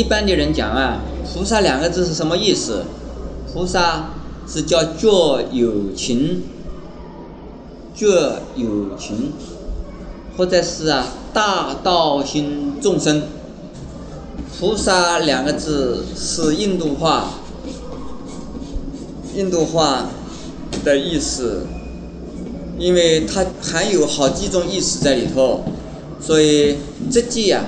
一般的人讲啊，菩萨两个字是什么意思？菩萨是叫觉有情，觉有情，或者是啊大道心众生。菩萨两个字是印度话，印度话的意思，因为它含有好几种意思在里头，所以这句啊。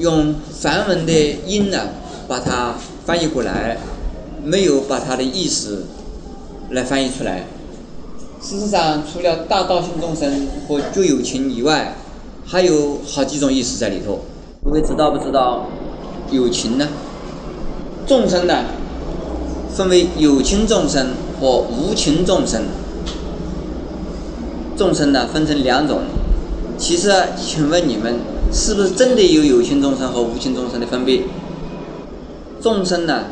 用梵文的音呢，把它翻译过来，没有把它的意思来翻译出来。事实上，除了大道性众生和旧有情以外，还有好几种意思在里头。各位知道不知道？有情呢？众生呢，分为有情众生和无情众生。众生呢，分成两种。其实，请问你们？是不是真的有有情众生和无情众生的分别？众生呢，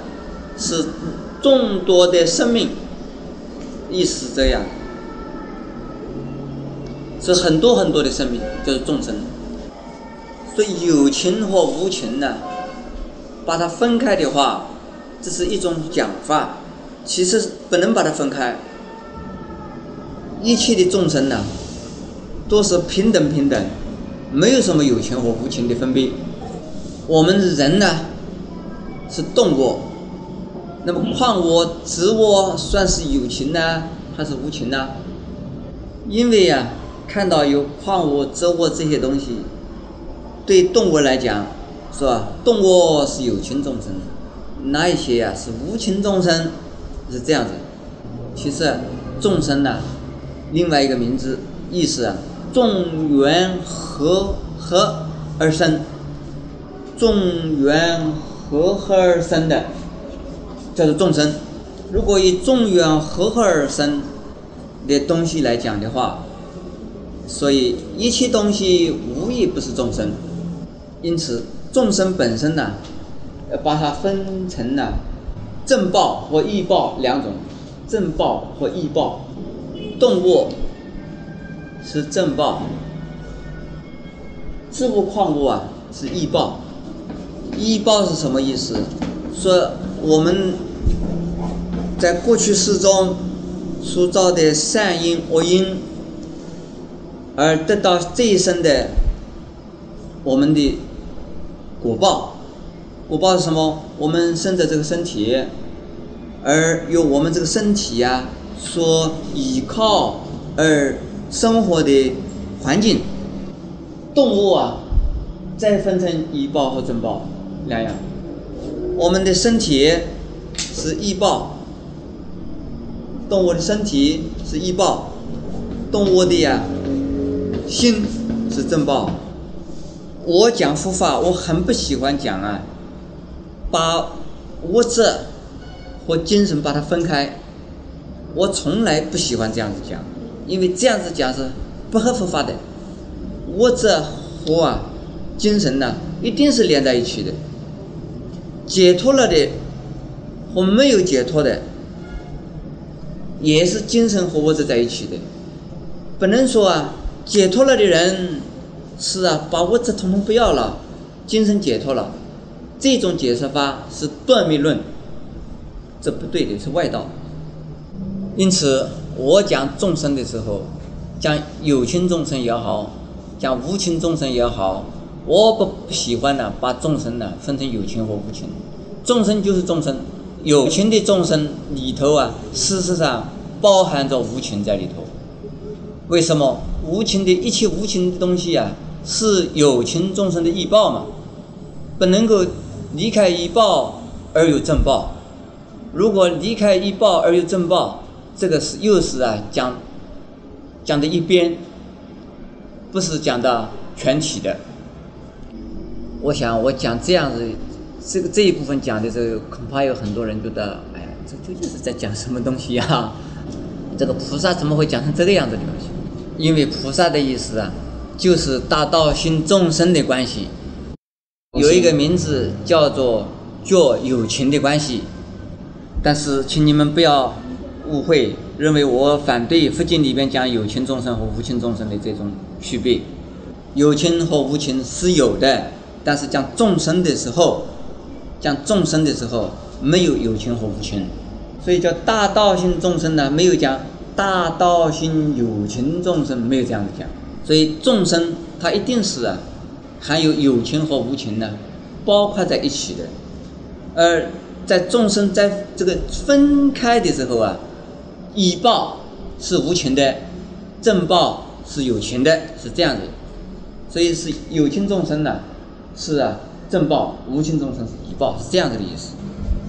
是众多的生命，意思这样，是很多很多的生命，就是众生。所以有情和无情呢，把它分开的话，这是一种讲法，其实不能把它分开。一切的众生呢，都是平等平等。没有什么有情和无情的分别。我们人呢是动物，那么矿物、植物算是有情呢，还是无情呢？因为呀，看到有矿物、植物这些东西，对动物来讲，是吧？动物是有情众生，那一些呀是无情众生，是这样子。其实众生呢，另外一个名字意思啊。众缘和合而生，众缘和合而生的叫做众生。如果以众缘和合而生的东西来讲的话，所以一切东西无一不是众生。因此，众生本身呢，把它分成了正报和异报两种，正报和异报，动物。是正报，植物矿物啊是异报，异报是什么意思？说我们在过去世中所造的善因恶因，而得到这一生的我们的果报，果报是什么？我们生的这个身体，而由我们这个身体呀所依靠而。生活的环境，动物啊，再分成医暴和正报两样。我们的身体是医暴，动物的身体是医暴，动物的呀心是正报。我讲佛法，我很不喜欢讲啊，把物质和精神把它分开，我从来不喜欢这样子讲。因为这样子讲是不合佛法的，物质和啊精神呢一定是连在一起的。解脱了的和没有解脱的，也是精神和物质在一起的。不能说啊解脱了的人是啊把物质统统不要了，精神解脱了，这种解释法是断灭论，这不对的，是外道。因此。我讲众生的时候，讲有情众生也好，讲无情众生也好，我不喜欢呢，把众生呢分成有情和无情。众生就是众生，有情的众生里头啊，事实上包含着无情在里头。为什么？无情的一切无情的东西啊，是有情众生的异报嘛，不能够离开异报而有正报。如果离开异报而有正报，这个是又是啊讲讲的一边，不是讲的全体的。我想我讲这样子，这个这一部分讲的时候，恐怕有很多人觉得，哎，这究竟是在讲什么东西呀？这个菩萨怎么会讲成这个样子的东西？因为菩萨的意思啊，就是大道心众生的关系，有一个名字叫做做友情的关系，但是请你们不要。误会认为我反对佛经里边讲有情众生和无情众生的这种区别，有情和无情是有的，但是讲众生的时候，讲众生的时候没有有情和无情，所以叫大道性众生呢，没有讲大道性有情众生，没有这样子讲。所以众生它一定是啊，含有有情和无情的，包括在一起的。而在众生在这个分开的时候啊，以报是无情的，正报是有情的，是这样子。所以是有情众生呢，是啊正报；无情众生是以报，是这样子的意思。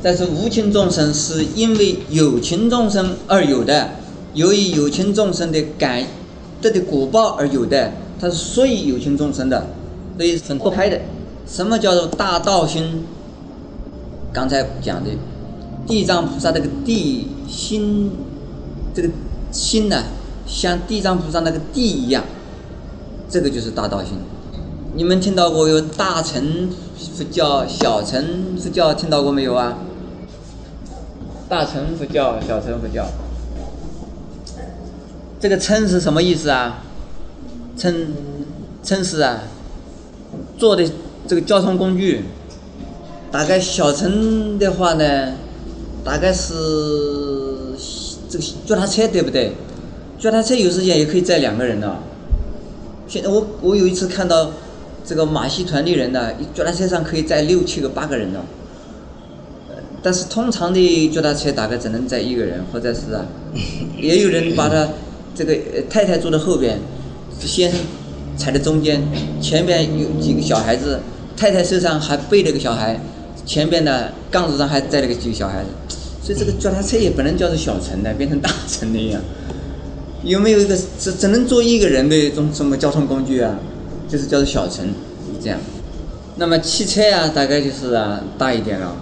但是无情众生是因为有情众生而有的，由于有情众生的感得的果报而有的，它是属于有情众生的，所以分不开的。什么叫做大道心？刚才讲的地藏菩萨这个地心，这个心呢，像地藏菩萨那个地一样。这个就是大道心，你们听到过有大乘佛教、小乘佛教，听到过没有啊？大乘佛教、小乘佛教，这个称是什么意思啊？称称是啊，坐的这个交通工具，大概小乘的话呢，大概是这个脚踏车对不对？脚踏车有时间也可以载两个人的。现在我我有一次看到这个马戏团的人呢，脚踏车上可以载六七个、八个人呢。但是通常的脚踏车大概只能载一个人，或者是啊，也有人把他这个太太坐在后边，先生踩在中间，前边有几个小孩子，太太身上还背了个小孩，前边的杠子上还载了个几个小孩子，所以这个脚踏车也不能叫做小城的，变成大城的呀。有没有一个只只能坐一个人的一种什么交通工具啊？就是叫做小城，这样。那么汽车啊，大概就是啊大一点了，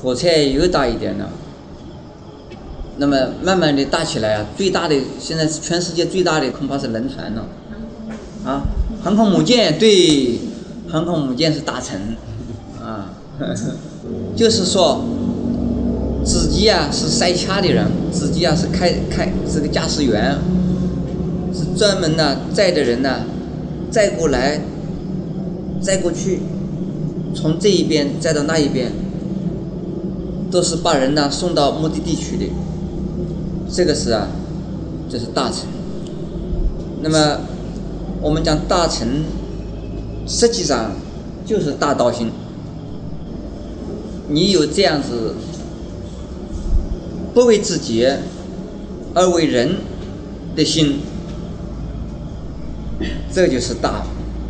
火车又大一点了。那么慢慢的大起来啊，最大的现在是全世界最大的恐怕是轮船了。啊，航空母舰对，航空母舰是大城，啊，就是说。机啊是塞卡的人，司机啊是开开是个驾驶员，是专门呢载的人呢，载过来，载过去，从这一边载到那一边，都是把人呢送到目的地去的。这个是啊，这是大臣。那么我们讲大臣，实际上就是大道心。你有这样子。不为自己，而为人的心，这就是大。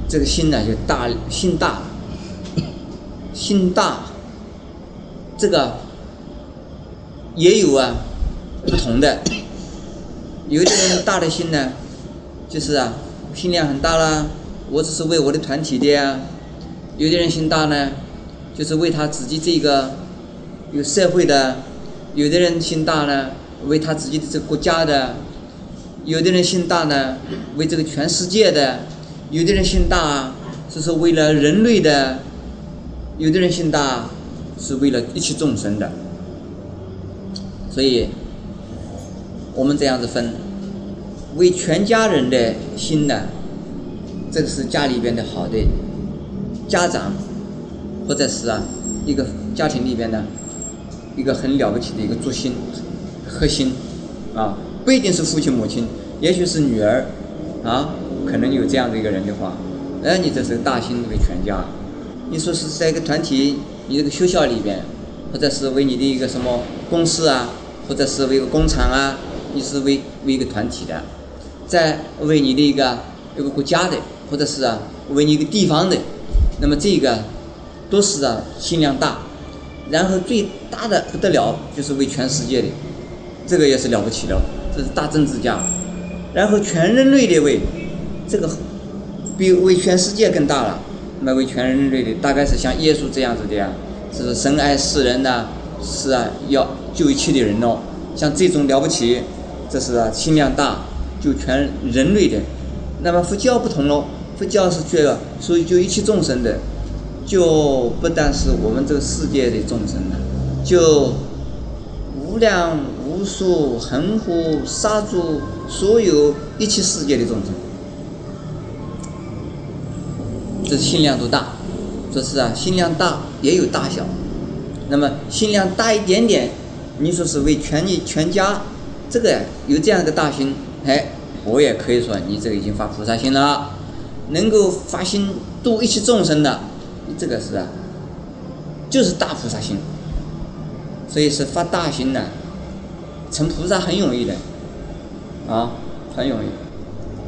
这个心呢，就大心大，心大。这个也有啊，不同的。有的人大的心呢，就是啊，心量很大啦，我只是为我的团体的呀。有的人心大呢，就是为他自己这个有社会的。有的人心大呢，为他自己的这个国家的；有的人心大呢，为这个全世界的；有的人心大，是说为了人类的；有的人心大，是为了一切众生的。所以，我们这样子分，为全家人的心呢，这个是家里边的好的家长，或者是啊一个家庭里边的。一个很了不起的一个主心核心啊，不一定是父亲母亲，也许是女儿啊，可能有这样的一个人的话，哎，你这是大心为全家。你说是在一个团体，你这个学校里边，或者是为你的一个什么公司啊，或者是为一个工厂啊，你是为为一个团体的，在为你的一个一个国家的，或者是啊为你一个地方的，那么这个都是啊心量大。然后最大的不得了，就是为全世界的，这个也是了不起的，这是大政治家。然后全人类的为，这个比为全世界更大了。那为全人类的，大概是像耶稣这样子的呀，是深爱世人呐，是啊，要救一切的人哦。像这种了不起，这是啊，心量大，救全人类的。那么佛教不同喽，佛教是觉得所以救一切众生的。就不但是我们这个世界的众生了，就无量无数恒河沙诸所有一切世界的众生，这心量多大？这是啊，心量大也有大小。那么心量大一点点，你说是为全你全家，这个有这样一个大心，哎，我也可以说你这个已经发菩萨心了，能够发心度一切众生的。这个是啊，就是大菩萨心，所以是发大心的，成菩萨很容易的啊，很容易。